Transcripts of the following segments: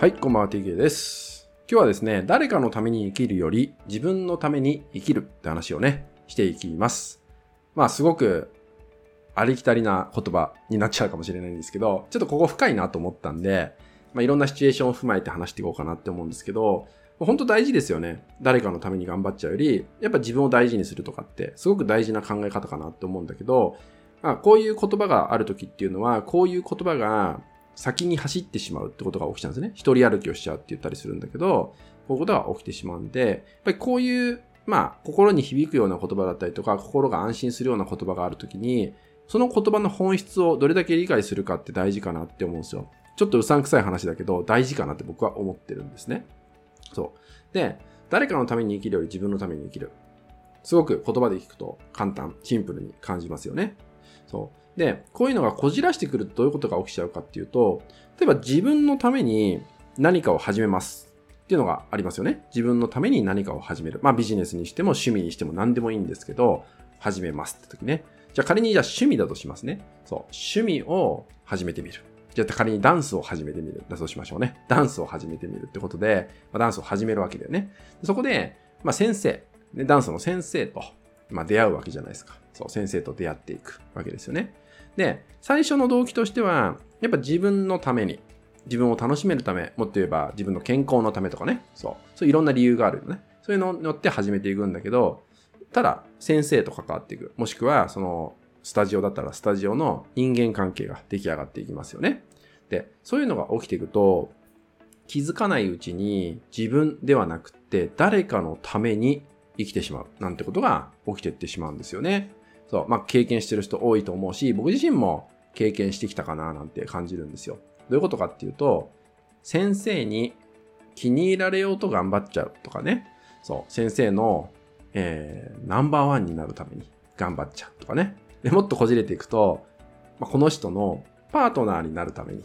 はい、こんばんは、TK です。今日はですね、誰かのために生きるより自分のために生きるって話をね、していきます。まあ、すごくありきたりな言葉になっちゃうかもしれないんですけど、ちょっとここ深いなと思ったんで、まあ、いろんなシチュエーションを踏まえて話していこうかなって思うんですけど、本当大事ですよね。誰かのために頑張っちゃうより、やっぱ自分を大事にするとかって、すごく大事な考え方かなって思うんだけど、まあ、こういう言葉がある時っていうのは、こういう言葉が先に走ってしまうってことが起きちゃうんですね。一人歩きをしちゃうって言ったりするんだけど、こういうことが起きてしまうんで、やっぱりこういう、まあ、心に響くような言葉だったりとか、心が安心するような言葉があるときに、その言葉の本質をどれだけ理解するかって大事かなって思うんですよ。ちょっとうさんくさい話だけど、大事かなって僕は思ってるんですね。そう。で、誰かのために生きるより自分のために生きる。すごく言葉で聞くと簡単、シンプルに感じますよね。そう。で、こういうのがこじらしてくるとどういうことが起きちゃうかっていうと、例えば自分のために何かを始めますっていうのがありますよね。自分のために何かを始める。まあビジネスにしても趣味にしても何でもいいんですけど、始めますって時ね。じゃあ仮にじゃあ趣味だとしますね。そう。趣味を始めてみる。じゃあ仮にダンスを始めてみる。だとしましょうね。ダンスを始めてみるってことで、まあ、ダンスを始めるわけだよね。そこで、まあ先生、ね、ダンスの先生と、まあ、出会うわけじゃないですか。そう、先生と出会っていくわけですよね。で、最初の動機としては、やっぱ自分のために、自分を楽しめるため、もっと言えば自分の健康のためとかね、そう、そういういろんな理由があるよね。そういうのによって始めていくんだけど、ただ、先生と関わっていく。もしくは、その、スタジオだったらスタジオの人間関係が出来上がっていきますよね。で、そういうのが起きていくと、気づかないうちに自分ではなくって誰かのために生きてしまうなんてことが起きてってしまうんですよね。そう、まあ、経験してる人多いと思うし、僕自身も経験してきたかななんて感じるんですよ。どういうことかっていうと、先生に気に入られようと頑張っちゃうとかね。そう、先生の、えー、ナンバーワンになるために頑張っちゃうとかね。で、もっとこじれていくと、まあ、この人のパートナーになるために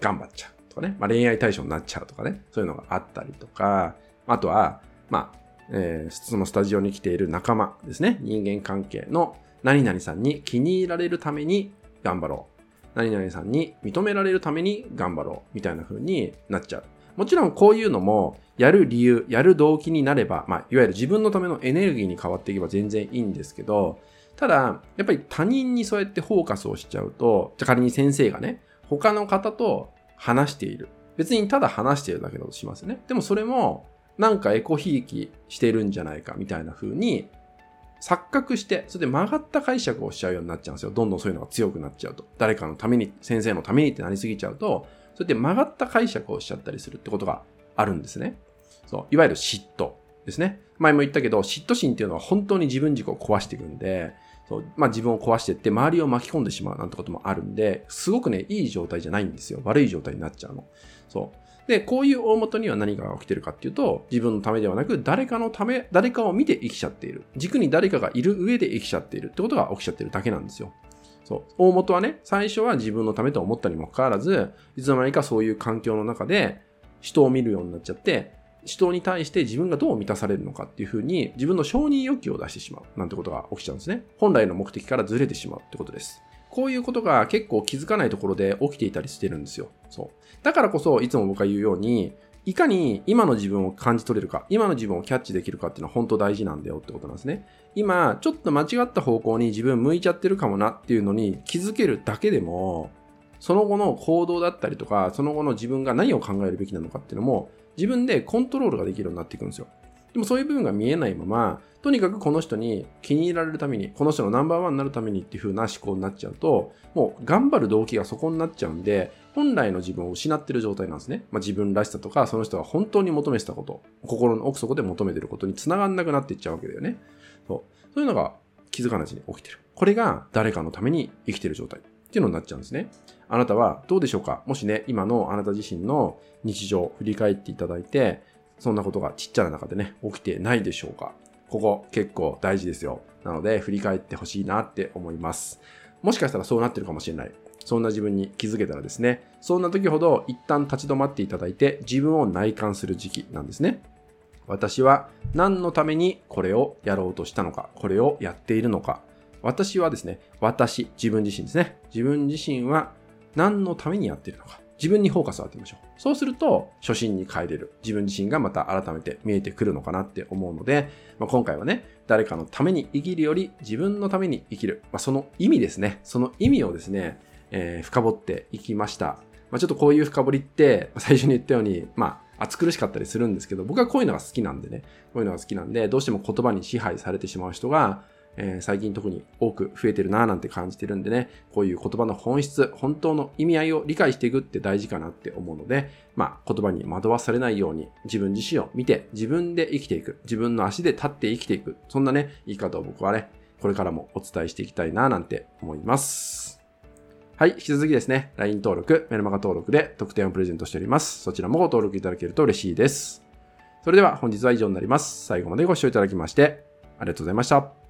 頑張っちゃうとかね。まあ、恋愛対象になっちゃうとかね。そういうのがあったりとか、あとは、まあ、えー、そのスタジオに来ている仲間ですね。人間関係の何々さんに気に入られるために頑張ろう。何々さんに認められるために頑張ろう。みたいな風になっちゃう。もちろんこういうのも、やる理由、やる動機になれば、まあ、いわゆる自分のためのエネルギーに変わっていけば全然いいんですけど、ただ、やっぱり他人にそうやってフォーカスをしちゃうと、じゃ仮に先生がね、他の方と話している。別にただ話しているだけだとしますね。でもそれも、なんかエコひいきしてるんじゃないかみたいな風に錯覚して、それで曲がった解釈をしちゃうようになっちゃうんですよ。どんどんそういうのが強くなっちゃうと。誰かのために、先生のためにってなりすぎちゃうと、そうやって曲がった解釈をしちゃったりするってことがあるんですね。そう。いわゆる嫉妬ですね。前も言ったけど、嫉妬心っていうのは本当に自分軸を壊していくんで、そうまあ、自分を壊していって周りを巻き込んでしまうなんてこともあるんで、すごくね、いい状態じゃないんですよ。悪い状態になっちゃうの。そう。で、こういう大元には何が起きてるかっていうと、自分のためではなく、誰かのため、誰かを見て生きちゃっている。軸に誰かがいる上で生きちゃっているってことが起きちゃってるだけなんですよ。そう。大元はね、最初は自分のためと思ったにもかかわらず、いつの間にかそういう環境の中で、人を見るようになっちゃって、人に対して自分がどう満たされるのかっていうふうに、自分の承認欲求を出してしまうなんてことが起きちゃうんですね。本来の目的からずれてしまうってことです。こういうことが結構気づかないところで起きていたりしてるんですよ。そう。だからこそ、いつも僕が言うように、いかに今の自分を感じ取れるか、今の自分をキャッチできるかっていうのは本当大事なんだよってことなんですね。今、ちょっと間違った方向に自分向いちゃってるかもなっていうのに気づけるだけでも、その後の行動だったりとか、その後の自分が何を考えるべきなのかっていうのも、自分でコントロールができるようになっていくんですよ。でもそういう部分が見えないまま、とにかくこの人に気に入られるために、この人のナンバーワンになるためにっていう風な思考になっちゃうと、もう頑張る動機がそこになっちゃうんで、本来の自分を失ってる状態なんですね。まあ、自分らしさとか、その人が本当に求めてたこと、心の奥底で求めてることに繋がんなくなっていっちゃうわけだよね。そう。そういうのが気づかないうちに起きてる。これが誰かのために生きてる状態っていうのになっちゃうんですね。あなたはどうでしょうか？もしね、今のあなた自身の日常を振り返っていただいて、そんなことがちっちゃな中でね、起きてないでしょうか？ここ結構大事ですよ。なので振り返ってほしいなって思います。もしかしたらそうなってるかもしれない。そんな自分に気づけたらですね、そんな時ほど一旦立ち止まっていただいて自分を内観する時期なんですね。私は何のためにこれをやろうとしたのか、これをやっているのか？私はですね、私、自分自身ですね。自分自身は何のためにやってるのか。自分にフォーカスを当てましょう。そうすると、初心に帰れる。自分自身がまた改めて見えてくるのかなって思うので、まあ、今回はね、誰かのために生きるより自分のために生きる。まあ、その意味ですね。その意味をですね、えー、深掘っていきました。まあ、ちょっとこういう深掘りって、最初に言ったように、まあ、暑苦しかったりするんですけど、僕はこういうのが好きなんでね、こういうのが好きなんで、どうしても言葉に支配されてしまう人が、えー、最近特に多く増えてるなぁなんて感じてるんでね、こういう言葉の本質、本当の意味合いを理解していくって大事かなって思うので、まあ言葉に惑わされないように自分自身を見て自分で生きていく、自分の足で立って生きていく、そんなね、言い方を僕はね、これからもお伝えしていきたいなぁなんて思います。はい、引き続きですね、LINE 登録、メルマガ登録で特典をプレゼントしております。そちらもご登録いただけると嬉しいです。それでは本日は以上になります。最後までご視聴いただきましてありがとうございました。